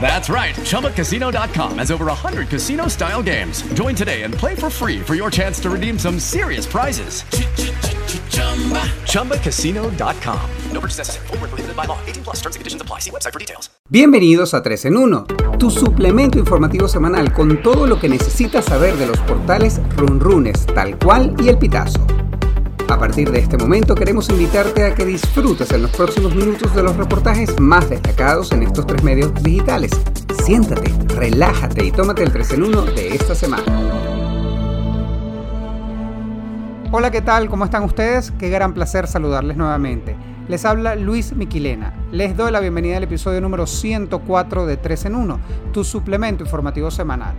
That's right. ChumbaCasino.com has over 100 casino style games. Join today and play for free for your chance to redeem some serious prizes. ChumbaCasino.com. No purchase necessary. Void were prohibited by law. 18 plus. Terms and conditions apply. See website for details. Bienvenidos a 3 en 1, tu suplemento informativo semanal con todo lo que necesitas saber de los portales Runrunes, tal cual y el pitazo. A partir de este momento queremos invitarte a que disfrutes en los próximos minutos de los reportajes más destacados en estos tres medios digitales. Siéntate, relájate y tómate el 3 en 1 de esta semana. Hola, ¿qué tal? ¿Cómo están ustedes? Qué gran placer saludarles nuevamente. Les habla Luis Miquilena. Les doy la bienvenida al episodio número 104 de 3 en 1, tu suplemento informativo semanal.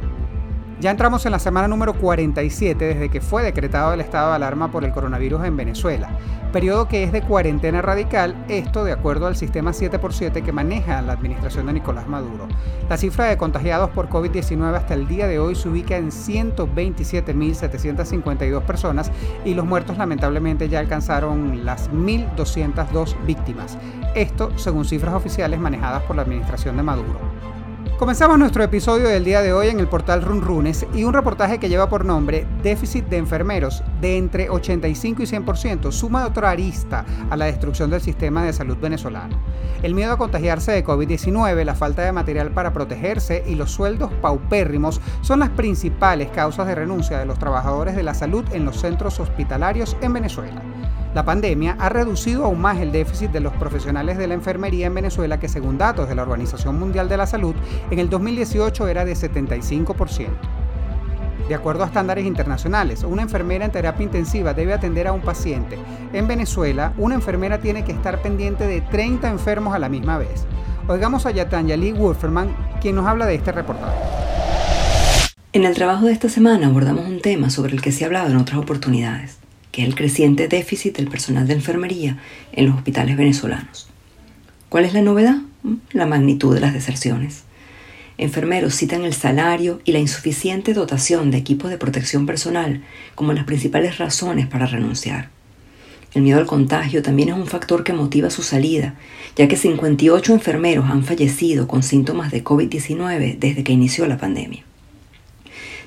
Ya entramos en la semana número 47 desde que fue decretado el estado de alarma por el coronavirus en Venezuela, periodo que es de cuarentena radical, esto de acuerdo al sistema 7x7 que maneja la administración de Nicolás Maduro. La cifra de contagiados por COVID-19 hasta el día de hoy se ubica en 127.752 personas y los muertos lamentablemente ya alcanzaron las 1.202 víctimas. Esto según cifras oficiales manejadas por la administración de Maduro. Comenzamos nuestro episodio del día de hoy en el portal Runrunes y un reportaje que lleva por nombre Déficit de enfermeros de entre 85 y 100% suma otra arista a la destrucción del sistema de salud venezolano. El miedo a contagiarse de COVID-19, la falta de material para protegerse y los sueldos paupérrimos son las principales causas de renuncia de los trabajadores de la salud en los centros hospitalarios en Venezuela. La pandemia ha reducido aún más el déficit de los profesionales de la enfermería en Venezuela que según datos de la Organización Mundial de la Salud, en el 2018 era de 75%. De acuerdo a estándares internacionales, una enfermera en terapia intensiva debe atender a un paciente. En Venezuela, una enfermera tiene que estar pendiente de 30 enfermos a la misma vez. Oigamos a Yatanya Wolferman, quien nos habla de este reportaje. En el trabajo de esta semana abordamos un tema sobre el que se ha hablado en otras oportunidades, que es el creciente déficit del personal de enfermería en los hospitales venezolanos. ¿Cuál es la novedad? La magnitud de las deserciones. Enfermeros citan el salario y la insuficiente dotación de equipos de protección personal como las principales razones para renunciar. El miedo al contagio también es un factor que motiva su salida, ya que 58 enfermeros han fallecido con síntomas de COVID-19 desde que inició la pandemia.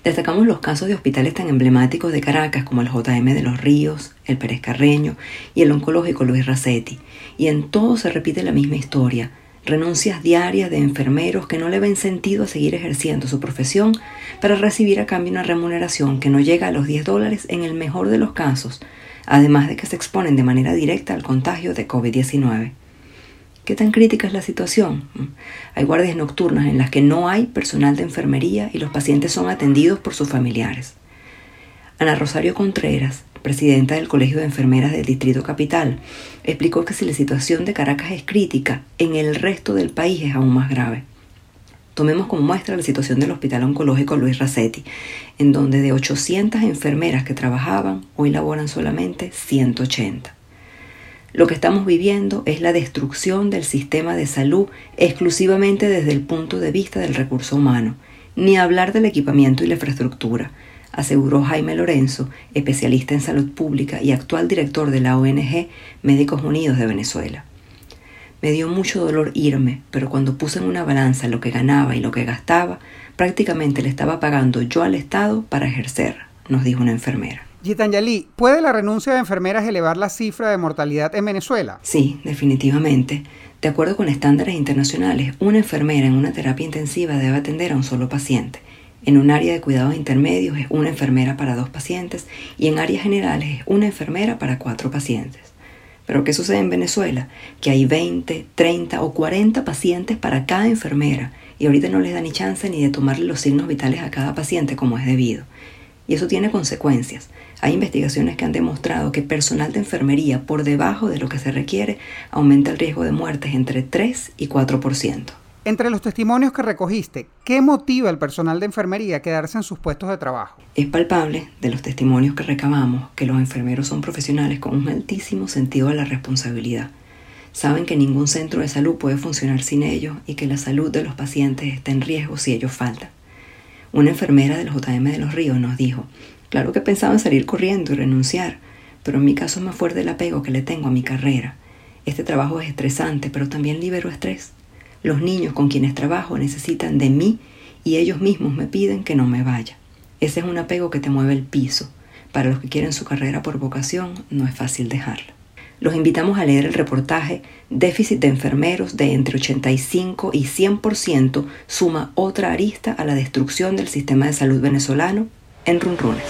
Destacamos los casos de hospitales tan emblemáticos de Caracas como el JM de los Ríos, el Pérez Carreño y el oncológico Luis Racetti, y en todos se repite la misma historia, renuncias diarias de enfermeros que no le ven sentido a seguir ejerciendo su profesión para recibir a cambio una remuneración que no llega a los 10 dólares en el mejor de los casos, además de que se exponen de manera directa al contagio de COVID-19. ¿Qué tan crítica es la situación? Hay guardias nocturnas en las que no hay personal de enfermería y los pacientes son atendidos por sus familiares. Ana Rosario Contreras, presidenta del Colegio de Enfermeras del Distrito Capital, explicó que si la situación de Caracas es crítica, en el resto del país es aún más grave. Tomemos como muestra la situación del Hospital Oncológico Luis Racetti, en donde de 800 enfermeras que trabajaban, hoy laboran solamente 180. Lo que estamos viviendo es la destrucción del sistema de salud exclusivamente desde el punto de vista del recurso humano, ni hablar del equipamiento y la infraestructura, aseguró Jaime Lorenzo, especialista en salud pública y actual director de la ONG Médicos Unidos de Venezuela. Me dio mucho dolor irme, pero cuando puse en una balanza lo que ganaba y lo que gastaba, prácticamente le estaba pagando yo al Estado para ejercer, nos dijo una enfermera. Gitanyali, ¿puede la renuncia de enfermeras elevar la cifra de mortalidad en Venezuela? Sí, definitivamente. De acuerdo con estándares internacionales, una enfermera en una terapia intensiva debe atender a un solo paciente. En un área de cuidados intermedios es una enfermera para dos pacientes y en áreas generales es una enfermera para cuatro pacientes. Pero ¿qué sucede en Venezuela? Que hay 20, 30 o 40 pacientes para cada enfermera y ahorita no les da ni chance ni de tomarle los signos vitales a cada paciente como es debido. Y eso tiene consecuencias. Hay investigaciones que han demostrado que personal de enfermería por debajo de lo que se requiere aumenta el riesgo de muertes entre 3 y 4%. Entre los testimonios que recogiste, ¿qué motiva al personal de enfermería a quedarse en sus puestos de trabajo? Es palpable de los testimonios que recabamos que los enfermeros son profesionales con un altísimo sentido de la responsabilidad. Saben que ningún centro de salud puede funcionar sin ellos y que la salud de los pacientes está en riesgo si ellos faltan. Una enfermera del JM de los Ríos nos dijo, claro que pensaba en salir corriendo y renunciar, pero en mi caso es más fuerte el apego que le tengo a mi carrera. Este trabajo es estresante, pero también libero estrés. Los niños con quienes trabajo necesitan de mí y ellos mismos me piden que no me vaya. Ese es un apego que te mueve el piso. Para los que quieren su carrera por vocación, no es fácil dejarla. Los invitamos a leer el reportaje Déficit de enfermeros de entre 85 y 100% suma otra arista a la destrucción del sistema de salud venezolano en Runrunes.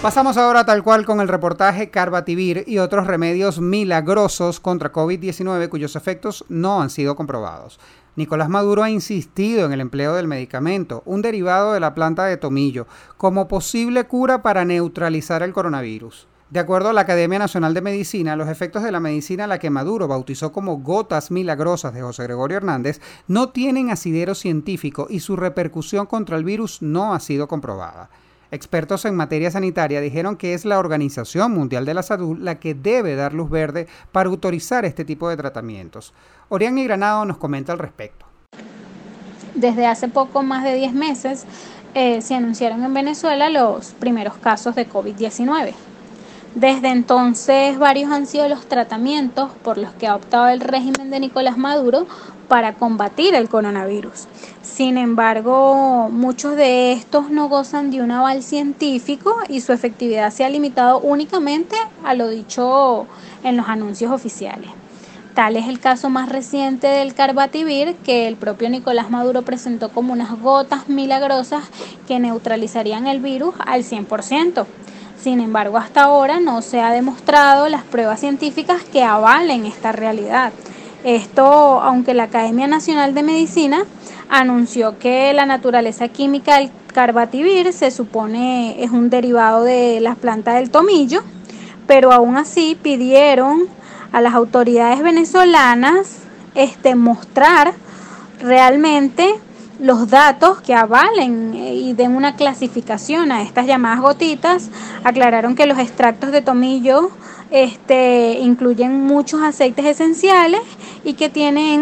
Pasamos ahora tal cual con el reportaje Carbativir y otros remedios milagrosos contra COVID-19 cuyos efectos no han sido comprobados. Nicolás Maduro ha insistido en el empleo del medicamento, un derivado de la planta de tomillo, como posible cura para neutralizar el coronavirus. De acuerdo a la Academia Nacional de Medicina, los efectos de la medicina a la que Maduro bautizó como gotas milagrosas de José Gregorio Hernández no tienen asidero científico y su repercusión contra el virus no ha sido comprobada. Expertos en materia sanitaria dijeron que es la Organización Mundial de la Salud la que debe dar luz verde para autorizar este tipo de tratamientos. Orián y Granado nos comenta al respecto. Desde hace poco más de 10 meses eh, se anunciaron en Venezuela los primeros casos de COVID-19. Desde entonces varios han sido los tratamientos por los que ha optado el régimen de Nicolás Maduro para combatir el coronavirus. Sin embargo, muchos de estos no gozan de un aval científico y su efectividad se ha limitado únicamente a lo dicho en los anuncios oficiales. Tal es el caso más reciente del Carbativir, que el propio Nicolás Maduro presentó como unas gotas milagrosas que neutralizarían el virus al 100%. Sin embargo, hasta ahora no se ha demostrado las pruebas científicas que avalen esta realidad. Esto, aunque la Academia Nacional de Medicina anunció que la naturaleza química del carbativir se supone es un derivado de las plantas del tomillo, pero aún así pidieron a las autoridades venezolanas este, mostrar realmente los datos que avalen y den una clasificación a estas llamadas gotitas. Aclararon que los extractos de tomillo este, incluyen muchos aceites esenciales y que tienen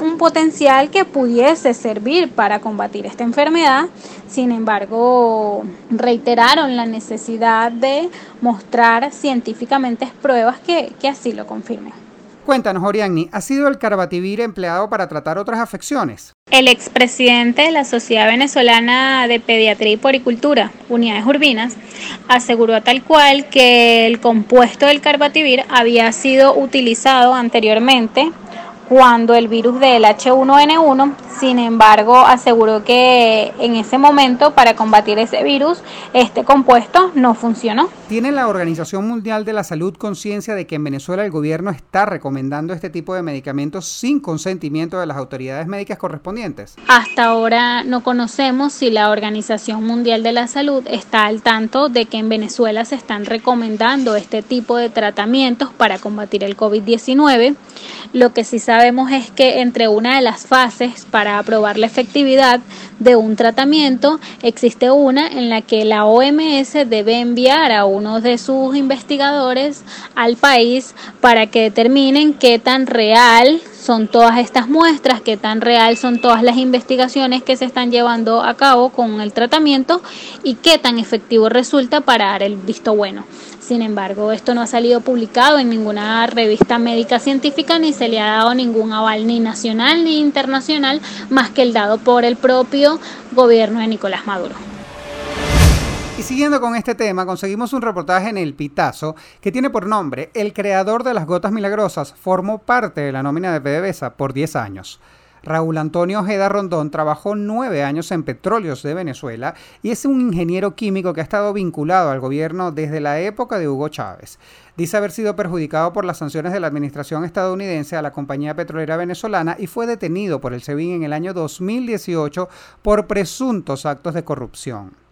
un potencial que pudiese servir para combatir esta enfermedad. Sin embargo, reiteraron la necesidad de mostrar científicamente pruebas que, que así lo confirmen. Cuéntanos, Oriani, ¿ha sido el carbativir empleado para tratar otras afecciones? El expresidente de la Sociedad Venezolana de Pediatría y Poricultura, Unidades Urbinas, aseguró tal cual que el compuesto del carbativir había sido utilizado anteriormente cuando el virus del H1N1, sin embargo, aseguró que en ese momento para combatir ese virus, este compuesto no funcionó. ¿Tiene la Organización Mundial de la Salud conciencia de que en Venezuela el gobierno está recomendando este tipo de medicamentos sin consentimiento de las autoridades médicas correspondientes? Hasta ahora no conocemos si la Organización Mundial de la Salud está al tanto de que en Venezuela se están recomendando este tipo de tratamientos para combatir el COVID-19. Lo que sí sabemos es que entre una de las fases para aprobar la efectividad de un tratamiento existe una en la que la OMS debe enviar a uno de sus investigadores al país para que determinen qué tan real son todas estas muestras, qué tan real son todas las investigaciones que se están llevando a cabo con el tratamiento y qué tan efectivo resulta para dar el visto bueno. Sin embargo, esto no ha salido publicado en ninguna revista médica científica ni se le ha dado ningún aval ni nacional ni internacional más que el dado por el propio gobierno de Nicolás Maduro. Y siguiendo con este tema, conseguimos un reportaje en El Pitazo que tiene por nombre El creador de las gotas milagrosas formó parte de la nómina de PDVSA por 10 años. Raúl Antonio Ojeda Rondón trabajó nueve años en Petróleos de Venezuela y es un ingeniero químico que ha estado vinculado al gobierno desde la época de Hugo Chávez. Dice haber sido perjudicado por las sanciones de la administración estadounidense a la compañía petrolera venezolana y fue detenido por el SEBIN en el año 2018 por presuntos actos de corrupción.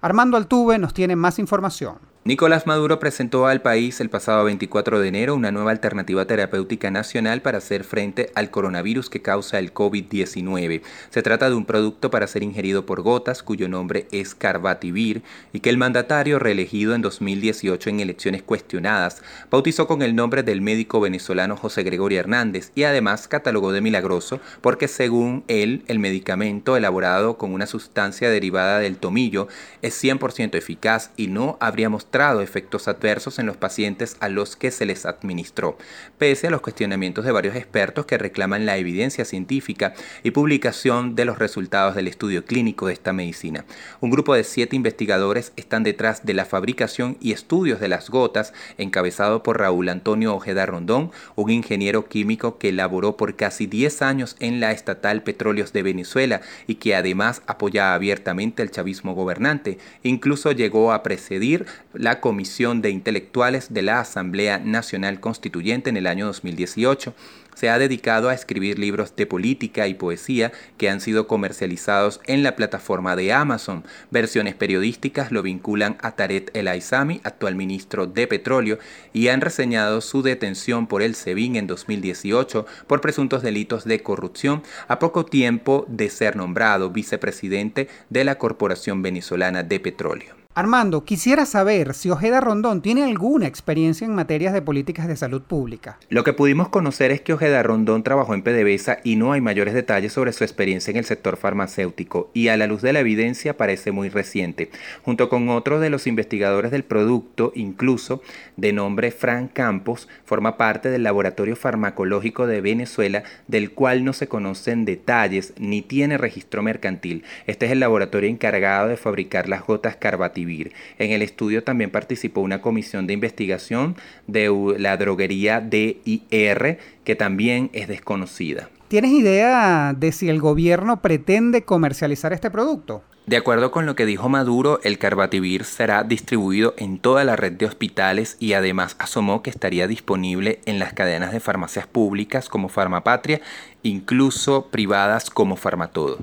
Armando Altuve nos tiene más información. Nicolás Maduro presentó al país el pasado 24 de enero una nueva alternativa terapéutica nacional para hacer frente al coronavirus que causa el COVID-19. Se trata de un producto para ser ingerido por gotas cuyo nombre es Carbativir y que el mandatario reelegido en 2018 en elecciones cuestionadas bautizó con el nombre del médico venezolano José Gregorio Hernández y además catalogó de milagroso porque según él el medicamento elaborado con una sustancia derivada del tomillo es 100% eficaz y no habría mostrado efectos adversos en los pacientes a los que se les administró, pese a los cuestionamientos de varios expertos que reclaman la evidencia científica y publicación de los resultados del estudio clínico de esta medicina. Un grupo de siete investigadores están detrás de la fabricación y estudios de las gotas, encabezado por Raúl Antonio Ojeda Rondón, un ingeniero químico que elaboró por casi 10 años en la estatal Petróleos de Venezuela y que además apoya abiertamente el chavismo gobernante. Incluso llegó a precedir la Comisión de Intelectuales de la Asamblea Nacional Constituyente en el año 2018. Se ha dedicado a escribir libros de política y poesía que han sido comercializados en la plataforma de Amazon. Versiones periodísticas lo vinculan a Tarek El Aizami, actual ministro de Petróleo, y han reseñado su detención por el SEBIN en 2018 por presuntos delitos de corrupción a poco tiempo de ser nombrado vicepresidente de la Corporación Venezolana de Petróleo. Armando, quisiera saber si Ojeda Rondón tiene alguna experiencia en materias de políticas de salud pública. Lo que pudimos conocer es que Ojeda Rondón trabajó en PDVSA y no hay mayores detalles sobre su experiencia en el sector farmacéutico y a la luz de la evidencia parece muy reciente. Junto con otro de los investigadores del producto, incluso de nombre Frank Campos, forma parte del Laboratorio Farmacológico de Venezuela, del cual no se conocen detalles ni tiene registro mercantil. Este es el laboratorio encargado de fabricar las gotas carbativas en el estudio también participó una comisión de investigación de la droguería DIR, que también es desconocida. ¿Tienes idea de si el gobierno pretende comercializar este producto? De acuerdo con lo que dijo Maduro, el Carbativir será distribuido en toda la red de hospitales y además asomó que estaría disponible en las cadenas de farmacias públicas como Farmapatria, incluso privadas como Farmatodo.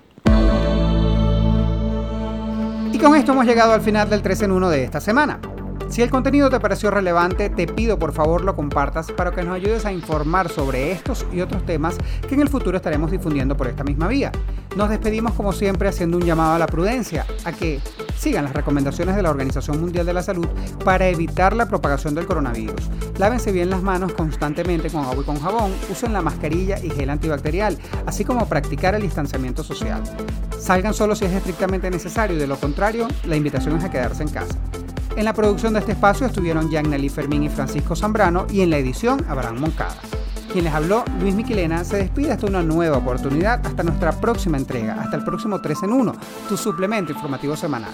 Y con esto hemos llegado al final del 3 en 1 de esta semana. Si el contenido te pareció relevante, te pido por favor lo compartas para que nos ayudes a informar sobre estos y otros temas que en el futuro estaremos difundiendo por esta misma vía. Nos despedimos como siempre haciendo un llamado a la prudencia, a que sigan las recomendaciones de la Organización Mundial de la Salud para evitar la propagación del coronavirus. Lávense bien las manos constantemente con agua y con jabón, usen la mascarilla y gel antibacterial, así como practicar el distanciamiento social. Salgan solo si es estrictamente necesario, de lo contrario, la invitación es a quedarse en casa. En la producción de este espacio estuvieron Nelly Fermín y Francisco Zambrano y en la edición Abraham Moncada. Quien les habló, Luis Miquilena, se despide hasta una nueva oportunidad, hasta nuestra próxima entrega, hasta el próximo 3 en 1, tu suplemento informativo semanal.